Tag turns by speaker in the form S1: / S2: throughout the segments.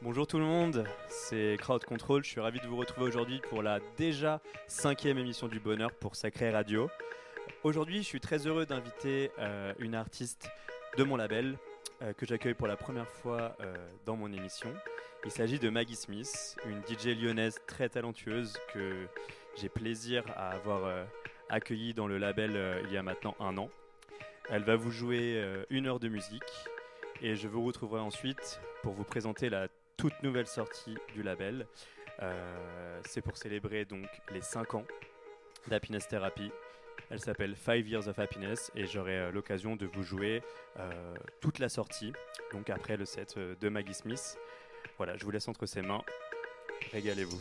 S1: Bonjour tout le monde, c'est Crowd Control. Je suis ravi de vous retrouver aujourd'hui pour la déjà cinquième émission du Bonheur pour Sacré Radio. Aujourd'hui, je suis très heureux d'inviter euh, une artiste de mon label euh, que j'accueille pour la première fois euh, dans mon émission. Il s'agit de Maggie Smith, une DJ lyonnaise très talentueuse que j'ai plaisir à avoir accueillie dans le label il y a maintenant un an. Elle va vous jouer une heure de musique et je vous retrouverai ensuite pour vous présenter la toute nouvelle sortie du label. Euh, c'est pour célébrer donc les 5 ans d'Happiness Therapy. Elle s'appelle 5 Years of Happiness et j'aurai euh, l'occasion de vous jouer euh, toute la sortie, donc après le set de Maggie Smith. Voilà, je vous laisse entre ses mains. Régalez-vous.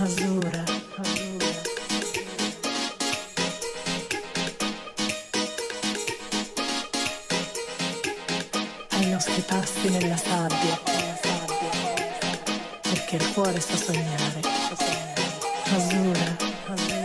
S2: Azzurra. Ai nostri passi nella sabbia, nella sabbia, perché il cuore sa sognare, azzurra.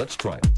S3: Let's try it.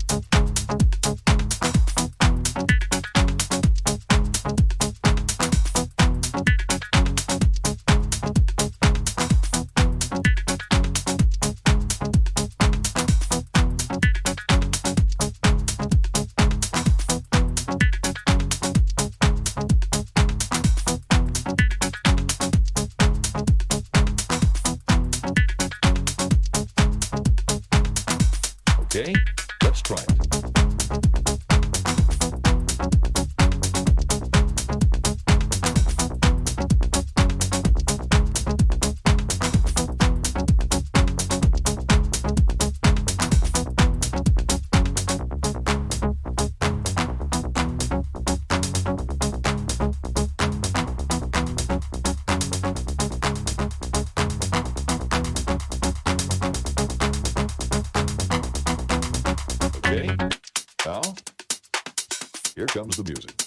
S3: Here comes the music.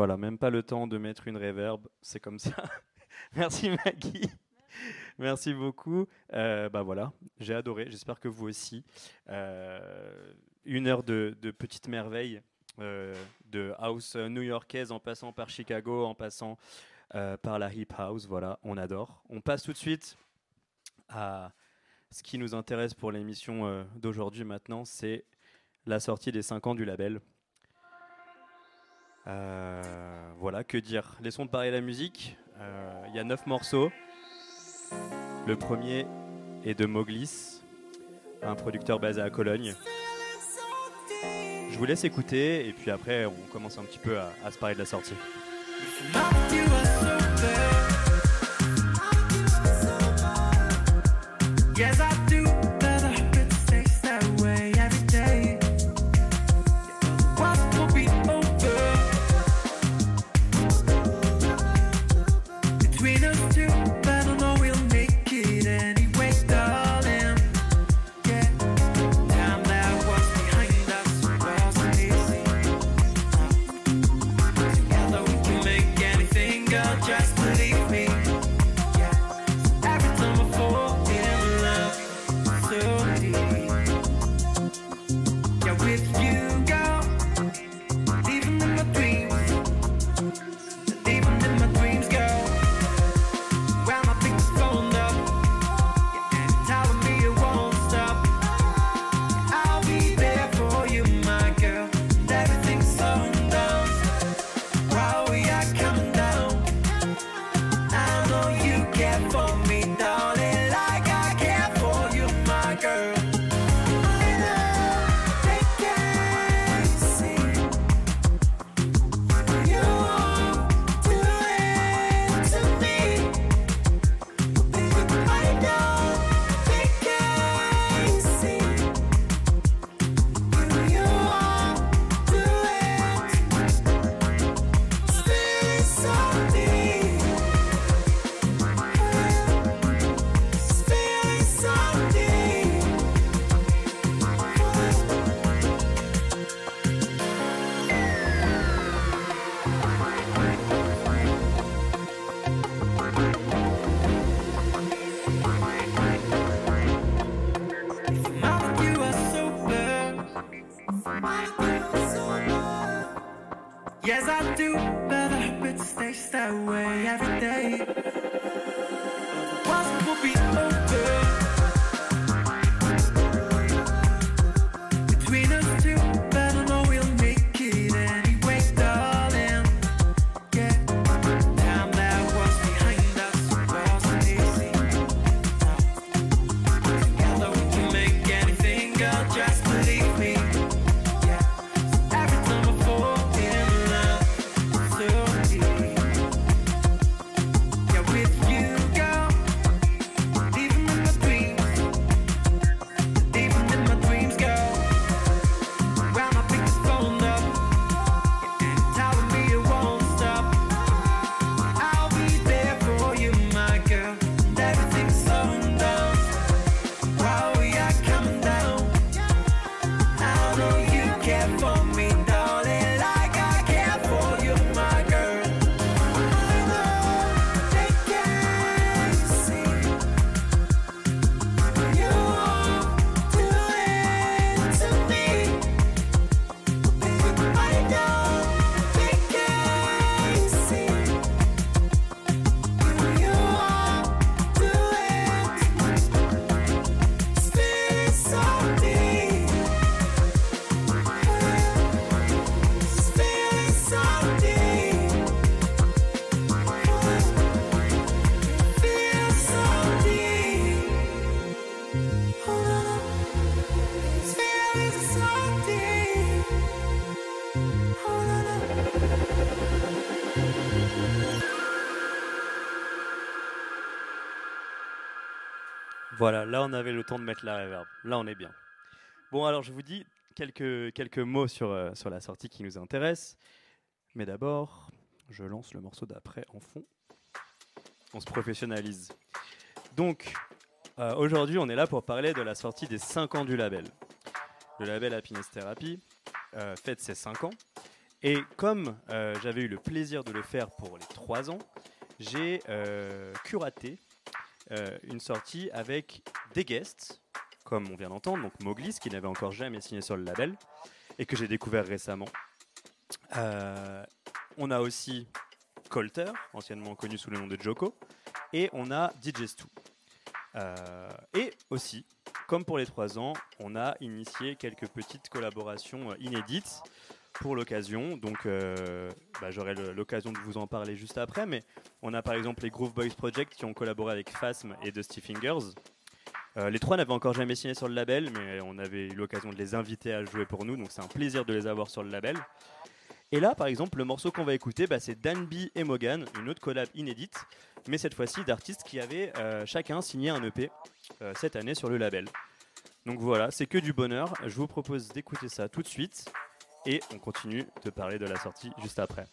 S4: Voilà, même pas le temps de mettre une réverb, c'est comme ça. Merci Maggie. Merci beaucoup. Euh, bah voilà, j'ai adoré. J'espère que vous aussi. Euh, une heure de, de petite merveille, euh, de house new-yorkaise en passant par Chicago, en passant par la hip house. Voilà, on adore. On passe tout de suite à ce qui nous intéresse pour l'émission d'aujourd'hui maintenant, c'est la sortie des 5 ans du label. Euh, voilà, que dire Laissons parler la musique. Euh, Il y a 9 morceaux. Le premier est de Moglis, un producteur basé à Cologne. Je vous laisse écouter et puis après on commence un petit peu à se parler de la sortie.
S1: Voilà, là on avait le temps de mettre la reverb. Là on est bien. Bon alors je vous dis quelques, quelques mots sur, euh, sur la sortie qui nous intéresse. Mais d'abord, je lance le morceau d'après en fond. On se professionnalise. Donc euh, aujourd'hui on est là pour parler de la sortie des 5 ans du label. Le label Happiness Therapy euh, fête ses 5 ans. Et comme euh, j'avais eu le plaisir de le faire pour les 3 ans, j'ai curaté euh, une sortie avec des guests, comme on vient d'entendre, donc Moglis, qui n'avait encore jamais signé sur le label, et que j'ai découvert récemment. Euh, on a aussi Colter, anciennement connu sous le nom de Joko, et on a DJ Stu. Euh, et aussi, comme pour les 3 ans, on a initié quelques petites collaborations euh, inédites pour l'occasion. Donc, euh, bah, j'aurai l'occasion de vous en parler juste après. Mais on a par exemple les Groove Boys Project qui ont collaboré avec Phasm et Dusty Fingers. Euh, les trois n'avaient encore jamais signé sur le label, mais on avait eu l'occasion de les inviter à jouer pour nous. Donc, c'est un plaisir de les avoir sur le label. Et là, par exemple, le morceau qu'on va écouter, bah, c'est Danby et Morgan, une autre collab inédite, mais cette fois-ci d'artistes qui avaient euh, chacun signé un EP cette année sur le label. Donc voilà, c'est que du bonheur. Je vous propose d'écouter ça tout de suite et on continue de parler de la sortie juste après.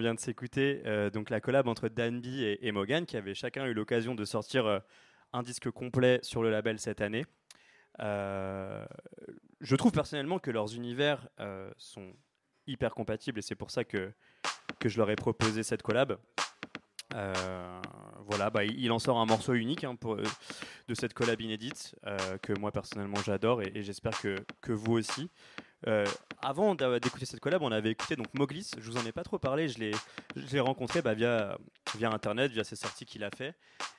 S1: Vient de s'écouter euh, donc la collab entre Danby et, et Morgan, qui avaient chacun eu l'occasion de sortir euh, un disque complet sur le label cette année. Euh, je trouve personnellement que leurs univers sont hyper compatibles et c'est pour ça que, que je leur ai proposé cette collab. Voilà, bah, il en sort un morceau unique hein, de cette collab inédite que moi personnellement j'adore et, et j'espère que, que vous aussi. Euh, avant d'écouter cette collab, on avait écouté donc Moglis. Je vous en ai pas trop parlé. Je l'ai, rencontré bah, via internet, via ses sorties qu'il a fait.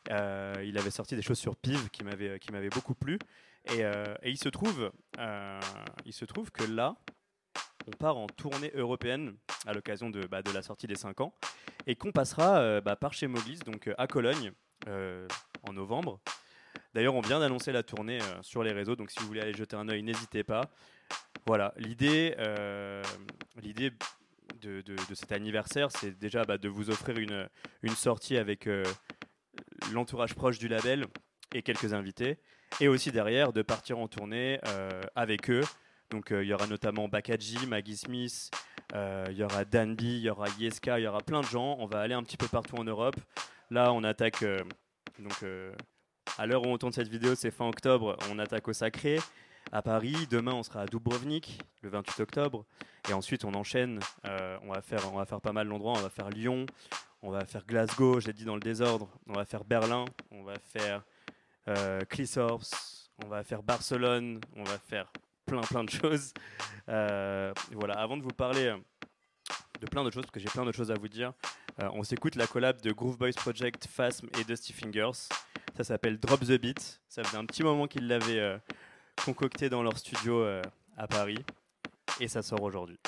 S1: Euh, il avait sorti des choses sur Piv qui m'avaient beaucoup plu. Et, euh, il se trouve, que là, on part en tournée européenne à l'occasion de, bah, la sortie des 5 ans et qu'on passera bah, par chez Moglis, donc à Cologne, en novembre. D'ailleurs, on vient d'annoncer la tournée sur les réseaux, donc si vous voulez aller jeter un œil, n'hésitez pas. Voilà, l'idée, euh, l'idée de, cet anniversaire, c'est déjà bah, de vous offrir une, une sortie avec euh, l'entourage proche du label et quelques invités, et aussi derrière de partir en tournée euh, avec eux. Donc il y aura notamment Bakaji, Maggie Smith, il y aura Danby, il y aura Yeska, il y aura plein de gens. On va aller un petit peu partout en Europe. Là, on attaque donc à l'heure où on tourne cette vidéo, c'est fin octobre. On attaque au Sacré à Paris. Demain, on sera à Dubrovnik le 28 octobre. Et ensuite, on enchaîne. Euh, on, va faire, on va faire pas mal d'endroits. On va faire Lyon, on va faire Glasgow, j'ai dit dans le désordre. On va faire Berlin, on va faire euh, on va faire Barcelone, on va faire plein plein de choses. Euh, voilà, avant de vous parler euh, de plein d'autres choses, parce que j'ai plein d'autres choses à vous dire, on s'écoute la collab de Groove Boys Project, Phasm et Dusty Fingers. Ça s'appelle Drop the Beat. Ça faisait un petit moment qu'ils l'avaient euh, concocté dans leur studio euh, à Paris. Et ça sort aujourd'hui.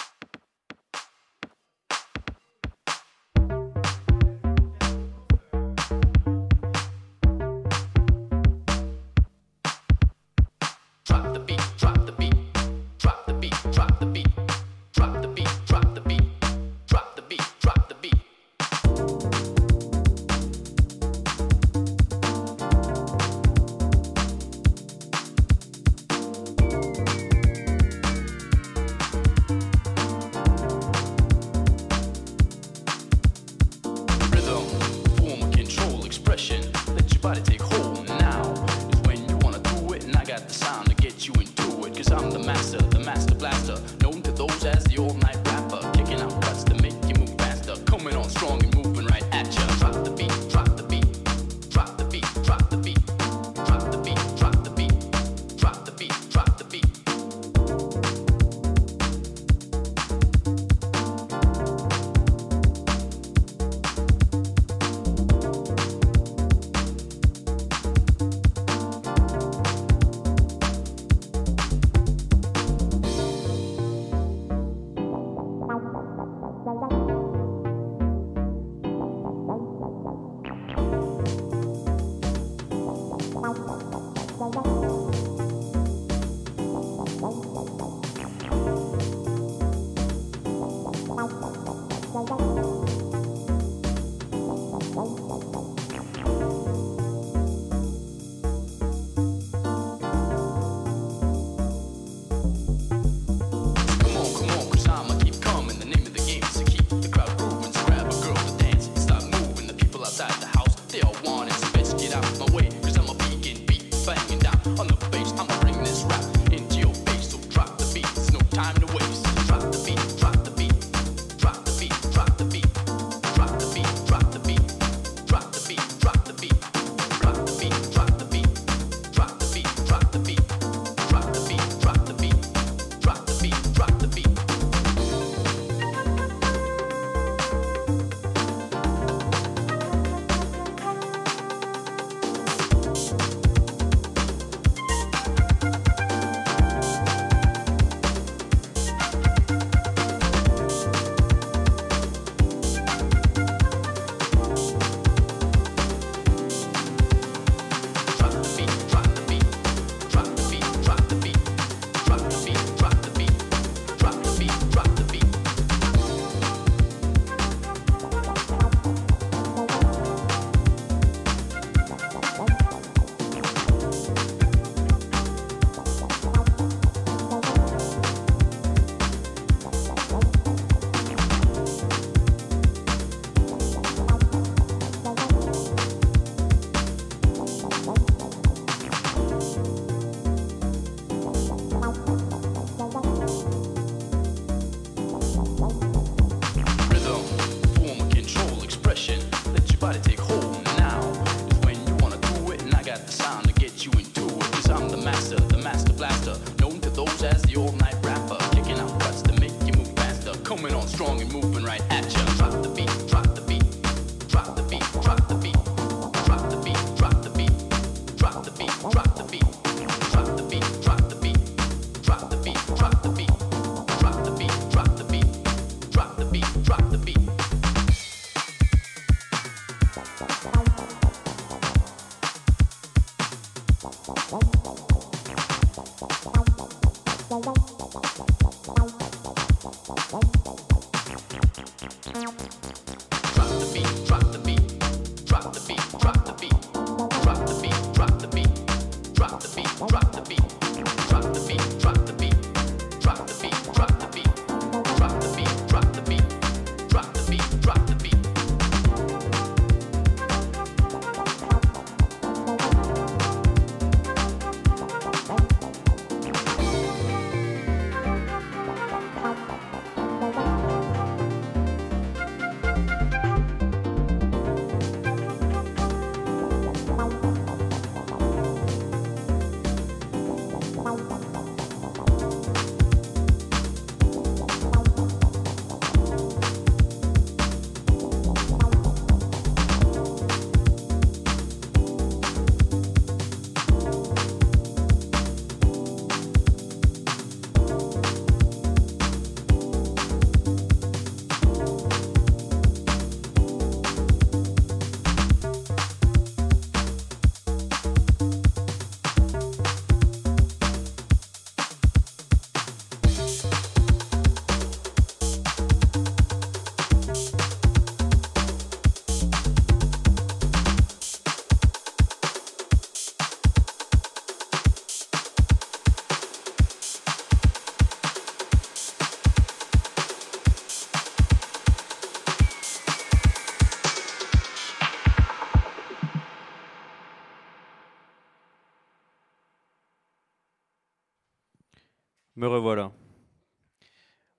S1: Me revoilà.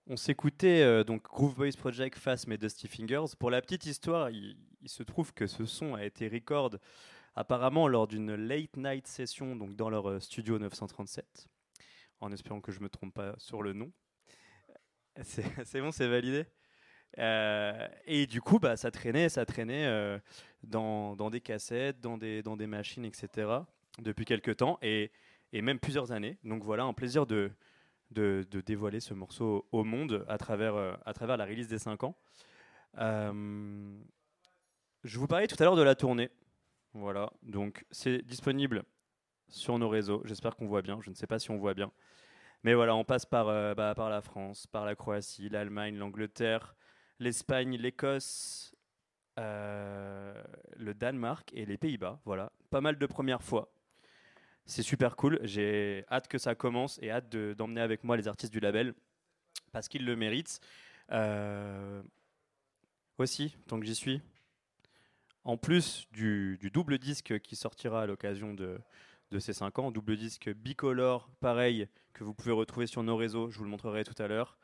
S1: On s'écoutait euh, donc Groove Boys Project Fast mais Dusty Fingers. Pour la petite histoire, il, se trouve que ce son a été record apparemment lors d'une late night session donc dans leur euh, studio 937, en espérant que je me trompe pas sur le nom. C'est bon, c'est validé. Euh, et du coup, bah, ça traînait, ça traînait dans, dans des cassettes, dans des, dans des machines, etc. depuis quelques temps et, et même plusieurs années. Donc voilà, un plaisir de, de, dévoiler ce morceau au monde à travers, euh, à travers la release des 5 ans. Euh, je vous parlais tout à l'heure de la tournée. Voilà, donc c'est disponible sur nos réseaux. J'espère qu'on voit bien. Je ne sais pas si on voit bien. Mais voilà, on passe par, euh, bah, par la France, par la Croatie, l'Allemagne, l'Angleterre, l'Espagne, l'Écosse, le Danemark et les Pays-Bas. Voilà, pas mal de premières fois. C'est super cool. J'ai hâte que ça commence et hâte de- d'emmener avec moi les artistes du label parce qu'ils le méritent. Euh, aussi, tant que j'y suis, en plus du, du double disque qui sortira à l'occasion de, de ces 5 ans, double disque bicolore, pareil, que vous pouvez retrouver sur nos réseaux, je vous le montrerai tout à l'heure.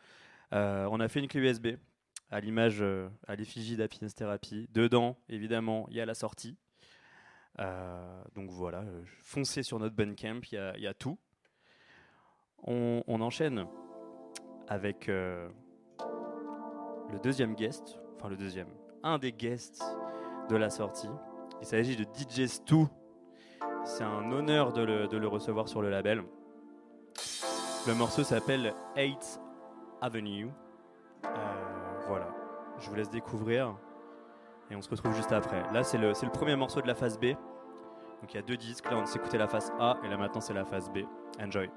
S1: Euh, on a fait une clé USB à l'image, euh, à l'effigie d'Happiness Therapy. Dedans, évidemment, il y a la sortie. Euh, donc voilà, euh, foncez sur notre Bandcamp, il y a, y a tout. On, on enchaîne avec euh, le deuxième guest, enfin le deuxième, un des guests de la sortie. Il s'agit de DJ Stu. C'est un honneur de le, recevoir sur le label. Le morceau s'appelle 8th Avenue. Voilà, je vous laisse découvrir et on se retrouve juste après. Là, c'est le, le premier morceau de la phase B. Donc il y a deux disques. Là, on écouté la phase A et là maintenant, c'est la phase B. Enjoy.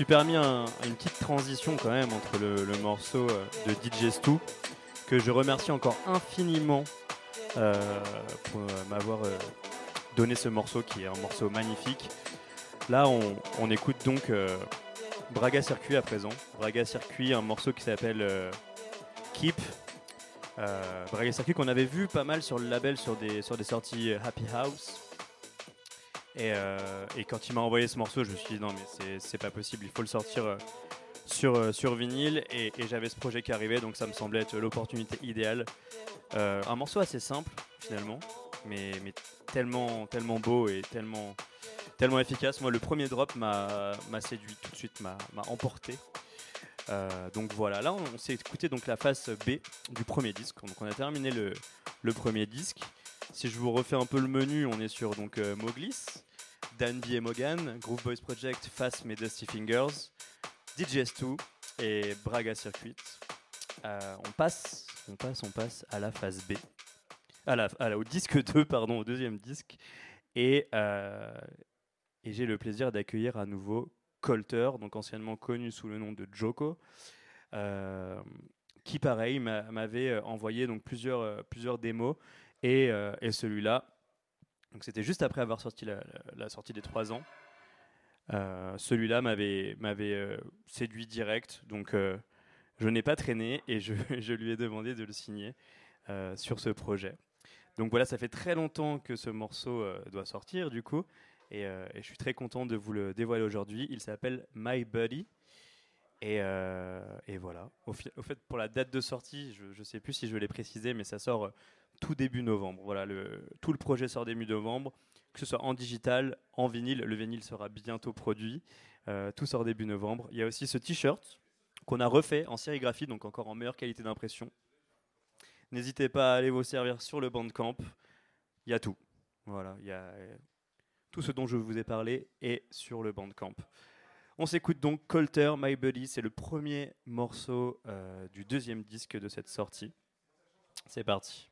S1: Suis permis un- une petite transition quand même entre le, morceau euh, de DJ Stu, que je remercie encore infiniment euh, pour euh, m'avoir donné ce morceau qui est un morceau magnifique. Là, on, écoute donc Braga Circuit à présent. Braga Circuit, un morceau qui s'appelle Keep. Braga Circuit qu'on avait vu pas mal sur le label sur des, sorties Happy House. Et, euh, et quand il m'a envoyé ce morceau, je me suis dit non mais c'est- pas possible, il faut le sortir euh, sur, euh, sur vinyle. Et, j'avais ce projet qui arrivait, donc ça me semblait être l'opportunité idéale. Un morceau assez simple finalement, mais, tellement, tellement beau et tellement, tellement efficace. Moi, le premier drop m'a séduit tout de suite, m'a emporté. Donc voilà, là on, on s'est écouté donc la face B du premier disque. Donc on a terminé le, le premier disque. Si je vous refais un peu le menu, on est sur donc euh, Moglis, Danby et Mogan, Groove Boys Project, Fast et Dusty Fingers, DJS2 et Braga Circuit. Euh, on passe, on passe, on passe à la phase B, à la, au disque 2, pardon, au deuxième disque. Et, euh, et j'ai le plaisir d'accueillir à nouveau Colter, donc anciennement connu sous le nom de Joko, qui pareil m'a- m'avait envoyé donc plusieurs, plusieurs démos et, euh, et celui-là. Donc c'était juste après avoir sorti la, sortie des 3 ans. Euh, celui-là m'avait m'avait euh, séduit direct, donc je n'ai pas traîné et je, je lui ai demandé de le signer sur ce projet. Donc voilà, ça fait très longtemps que ce morceau doit sortir du coup, et, je suis très content de vous le dévoiler aujourd'hui. Il s'appelle My Buddy. Et, et voilà. Au, au fait, pour la date de sortie, je ne sais plus si je l'ai précisé, mais ça sort tout début novembre. Voilà, tout le projet sort début novembre, que ce soit en digital, en vinyle. Le vinyle sera bientôt produit. Euh, tout sort début novembre. Il y a aussi ce t-shirt qu'on a refait en sérigraphie, donc encore en meilleure qualité d'impression. N'hésitez pas à aller vous servir sur le Bandcamp. Il y a tout. Voilà, il y a tout ce dont je vous ai parlé est sur le Bandcamp. On s'écoute donc Colter, My Buddy. C'est le premier morceau euh, du deuxième disque de cette sortie. C'est parti.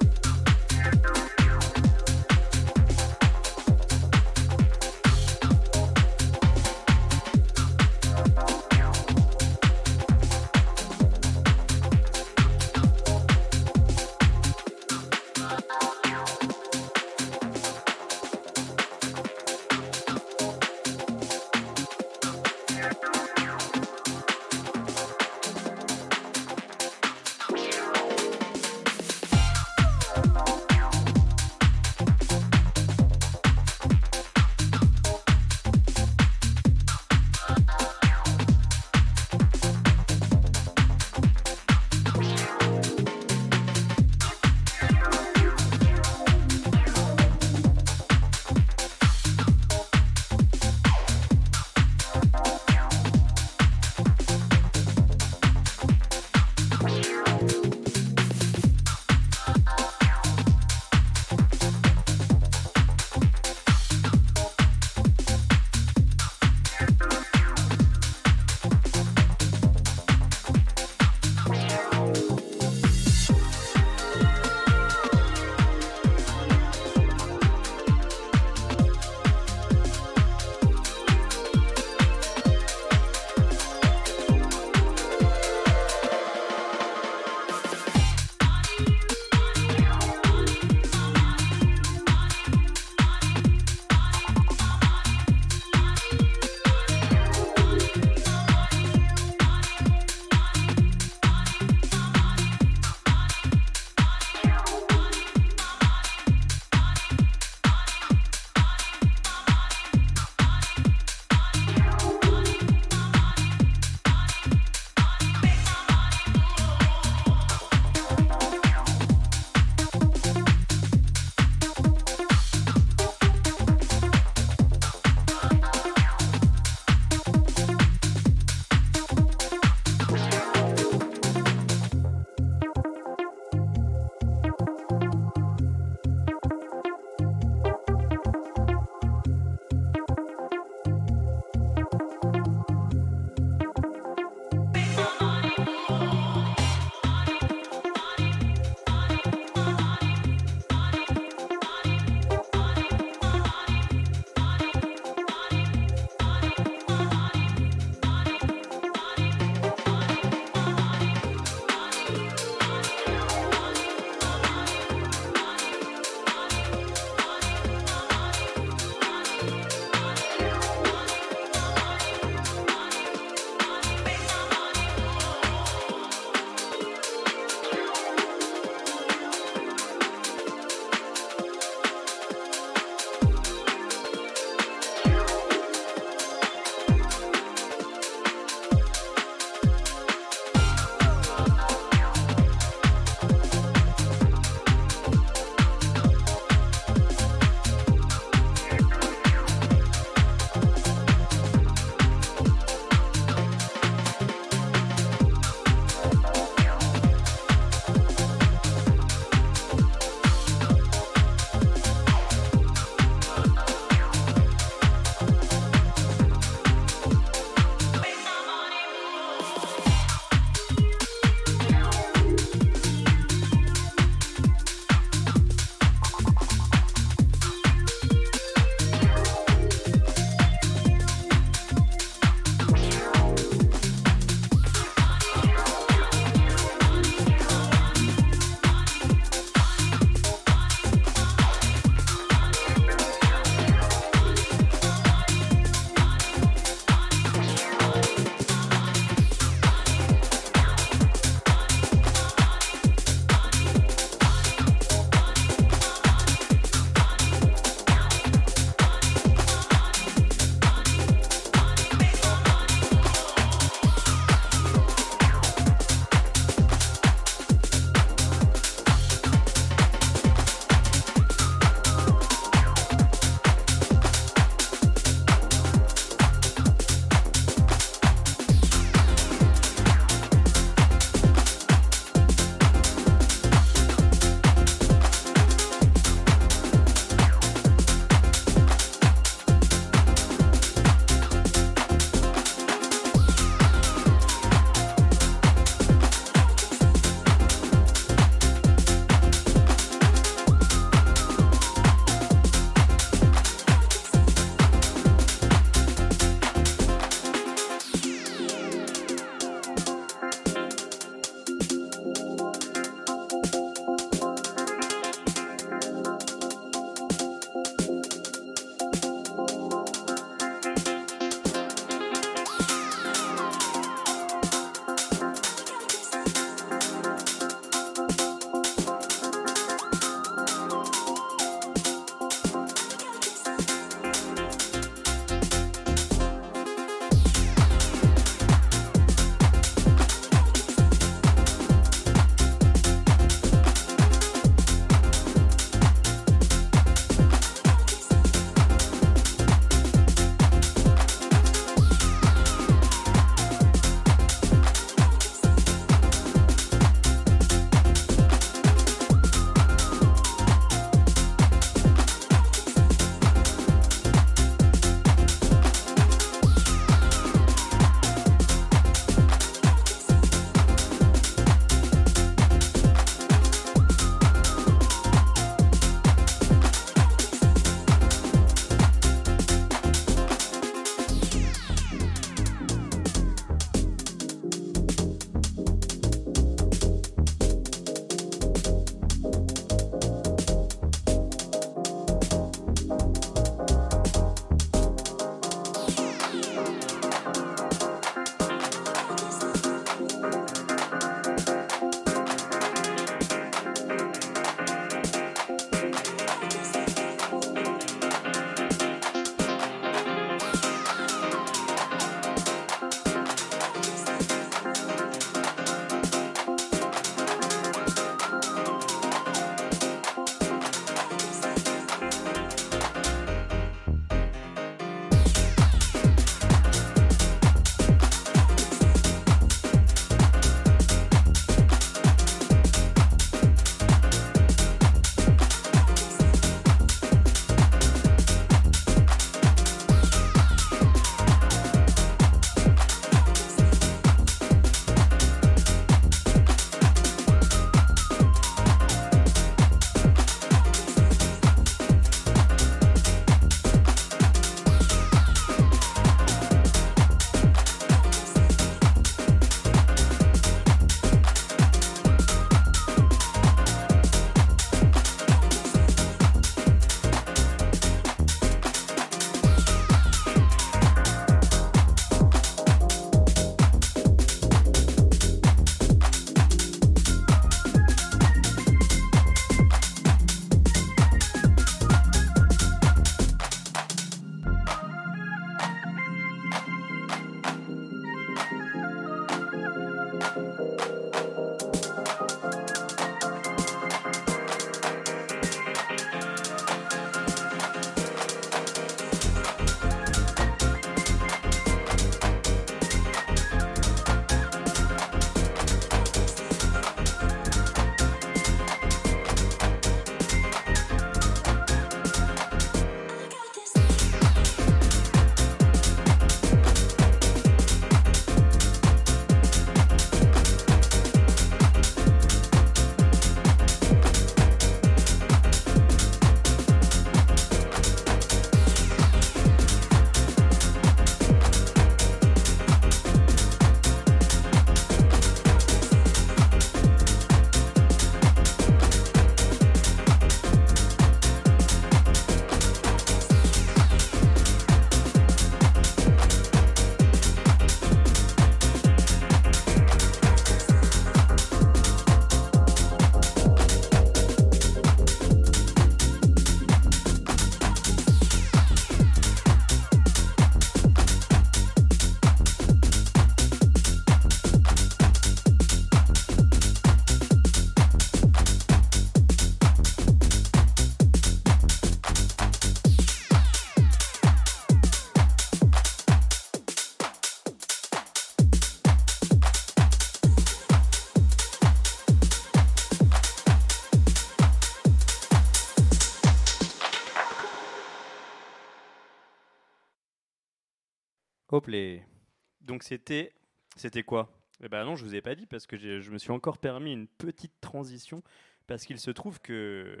S1: Donc c'était c'était quoi? Eh ben non, je vous ai pas dit parce que je me suis encore permis une petite transition parce qu'il se trouve que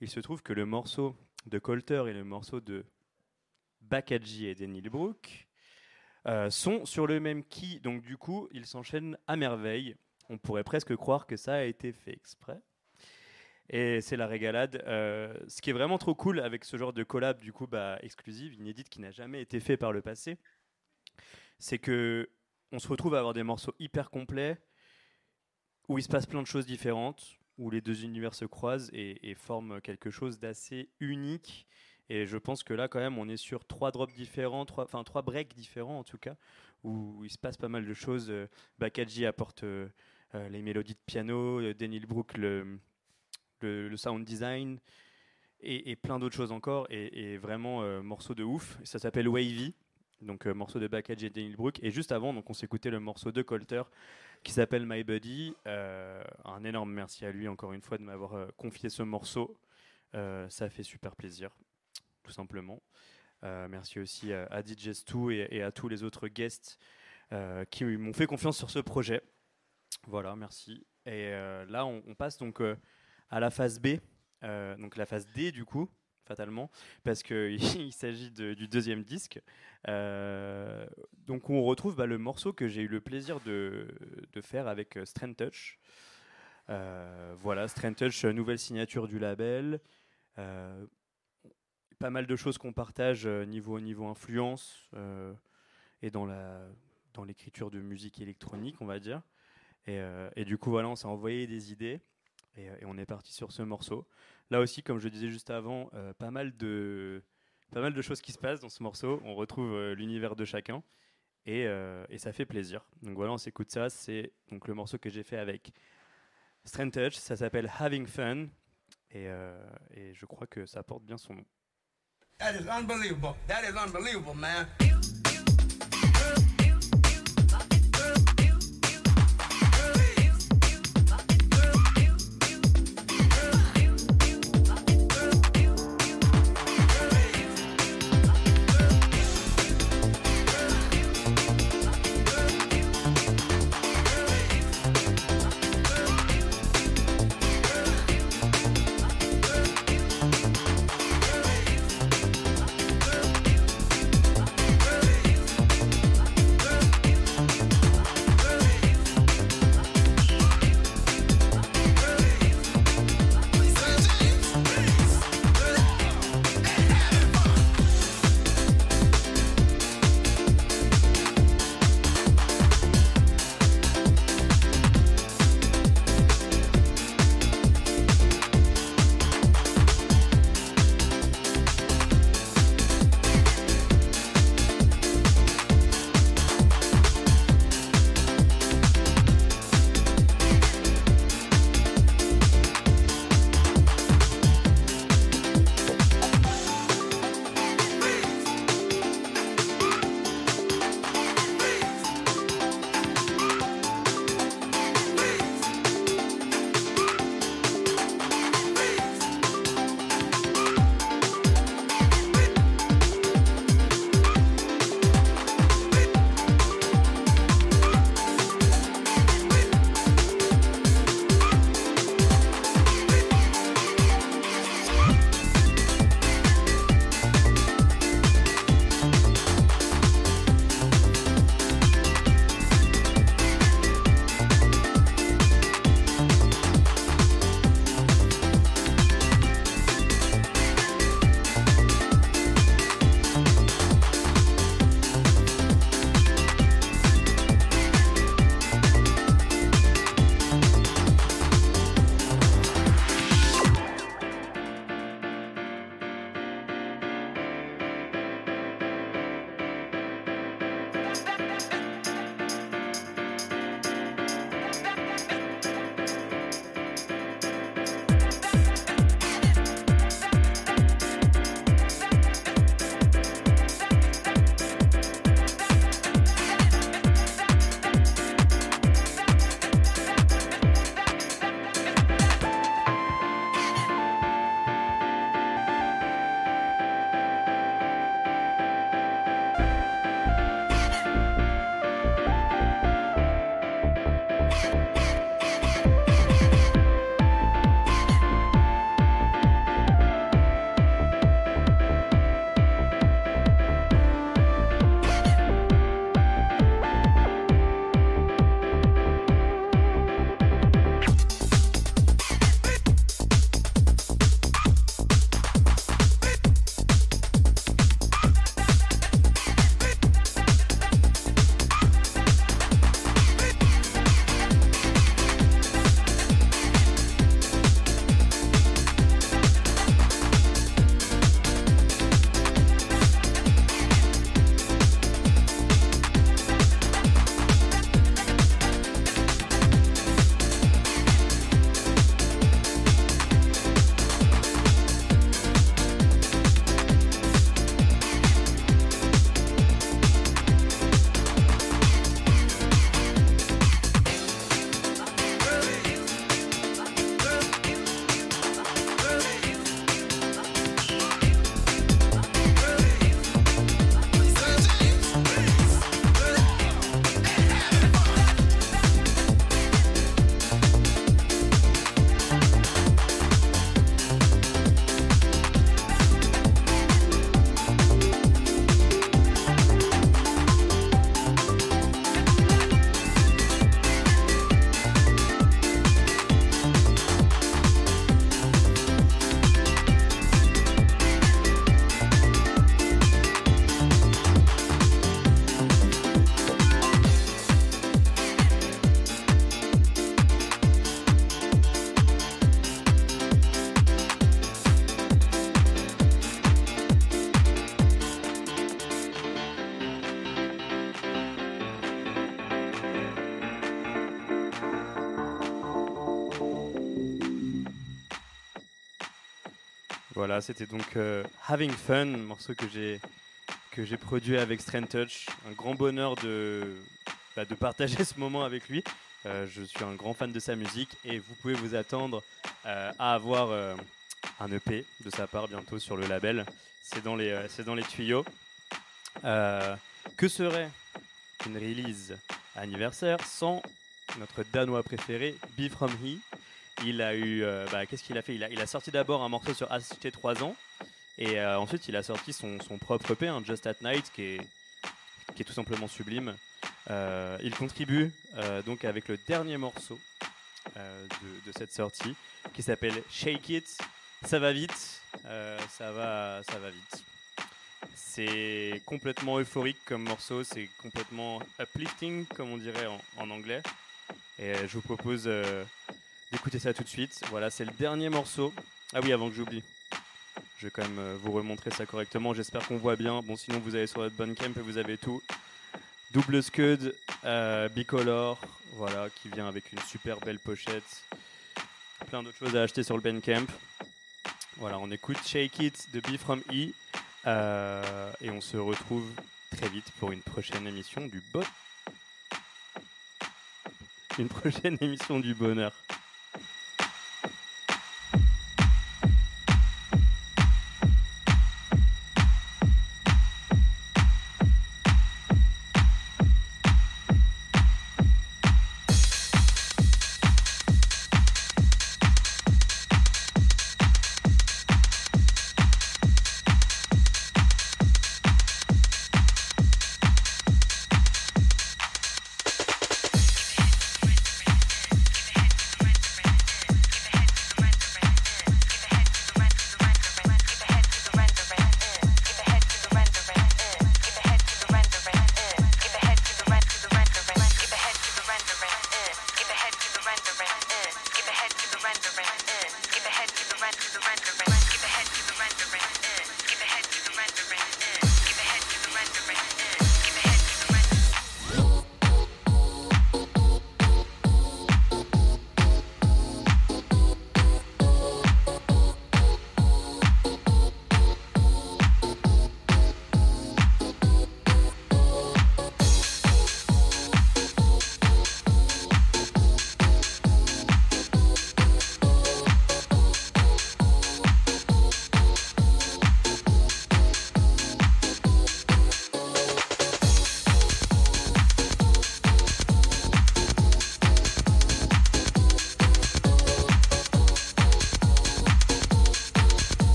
S1: il se trouve que le morceau de Colter et le morceau de Bakaji et Daniel Brook euh, sont sur le même key, donc du coup ils s'enchaînent à merveille. On pourrait presque croire que ça a été fait exprès. Et c'est la régalade. Euh, ce qui est vraiment trop cool avec ce genre de collab, du coup, bah, exclusive, inédite, qui n'a jamais été fait par le passé, c'est que on se retrouve à avoir des morceaux hyper complets où il se passe plein de choses différentes, où les deux univers se croisent et, forment quelque chose d'assez unique. Et je pense que là, quand même, on est sur trois drops différents, trois, enfin trois breaks différents en tout cas, où il se passe pas mal de choses. Euh, Bakaji apporte euh, euh, les mélodies de piano, Daniel Brook le, sound design et, plein d'autres choses encore. Et, et vraiment, euh, morceau de ouf. Ça s'appelle Wavy. Donc euh, morceau de Bakaji et Daniel Brook. Et juste avant, donc on s'écoutait le morceau de Colter qui s'appelle My Buddy. Euh, un énorme merci à lui encore une fois de m'avoir euh, confié ce morceau. Ça fait super plaisir, tout simplement. Merci aussi à, à DJ Stu et, à tous les autres guests qui m'ont fait confiance sur ce projet. Voilà, merci. Et là, on, on passe donc à la phase B, donc la phase D du coup, fatalement, parce qu'il s'agit du deuxième disque. Euh, donc on retrouve bah, le morceau que j'ai eu le plaisir de, faire avec euh, Strand Touch. Euh, voilà, Strand Touch, euh, nouvelle signature du label. Pas mal de choses qu'on partage niveau, niveau influence et dans l'écriture de musique électronique, on va dire. Et, et du coup, voilà, on s'est envoyé des idées et, euh, et on est parti sur ce morceau. Là aussi, comme je disais juste avant, euh, pas mal de pas mal de choses qui se passent dans ce morceau. On retrouve euh, l'univers de chacun et, ça fait plaisir. Donc voilà, on s'écoute ça. C'est donc le morceau que j'ai fait avec Strand Touch. Ça s'appelle Having Fun et, et je crois que ça porte bien son nom.
S5: That is unbelievable. That is unbelievable, man.
S1: C'était donc euh, Having Fun, morceau que j'ai que j'ai produit avec Strand Touch. Un grand bonheur de bah, de partager ce moment avec lui. Euh, je suis un grand fan de sa musique et vous pouvez vous attendre euh, à avoir un EP de sa part bientôt sur le label. C'est dans les c'est dans les tuyaux. Que serait une release anniversaire sans notre danois préféré, Be From He il a eu. euh, bah, Qu'est-ce qu'il a fait? Il a, il a sorti d'abord un morceau sur HT 3 ans. Et euh, ensuite, il a sorti son, son propre EP, un Just at Night, qui est, qui est tout simplement sublime. Euh, il contribue donc avec le dernier morceau de, cette sortie, qui s'appelle Shake It. Ça va vite, ça va, ça va vite. C'est complètement euphorique comme morceau, c'est complètement uplifting, comme on dirait en, anglais. Et je vous propose d'écouter ça tout de suite. Voilà, c'est le dernier morceau. Ah oui, avant que j'oublie. Je vais quand même euh, vous remontrer ça correctement. J'espère qu'on voit bien. Bon, sinon, vous allez sur votre Bandcamp et vous avez tout. Double Scud, euh, bicolore, voilà, qui vient avec une super belle pochette. Plein d'autres choses à acheter sur le Bandcamp. Voilà, on écoute Shake It de Be From E. euh, et on se retrouve très vite pour une prochaine émission du bon. Une prochaine émission du bonheur.